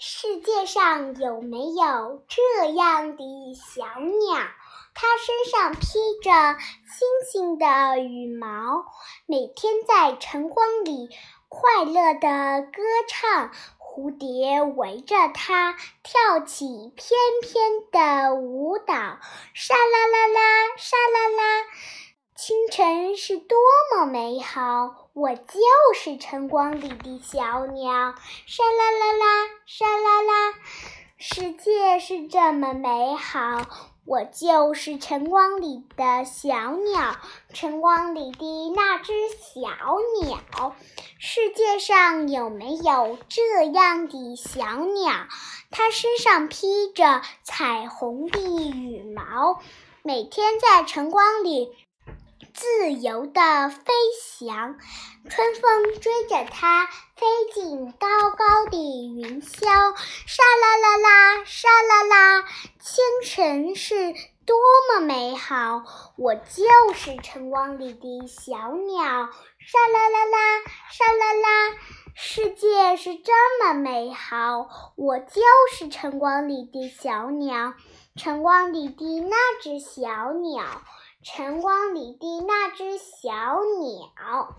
世界上有没有这样的小鸟？它身上披着星星的羽毛，每天在晨光里快乐地歌唱。蝴蝶围着它跳起翩翩的舞蹈，沙啦啦啦，沙啦啦。清晨是多么美好，我就是晨光里的小鸟，沙啦啦啦，沙啦啦。世界是这么美好，我就是晨光里的小鸟，晨光里的那只小鸟。世界上有没有这样的小鸟？它身上披着彩虹的羽毛，每天在晨光里。自由地飞翔，春风追着它飞进高高的云霄。沙啦啦啦，沙啦啦，清晨是多么美好！我就是晨光里的小鸟。沙啦啦啦，沙啦啦，世界是这么美好！我就是晨光里的小鸟，晨光里的那只小鸟。晨光里的那只小鸟。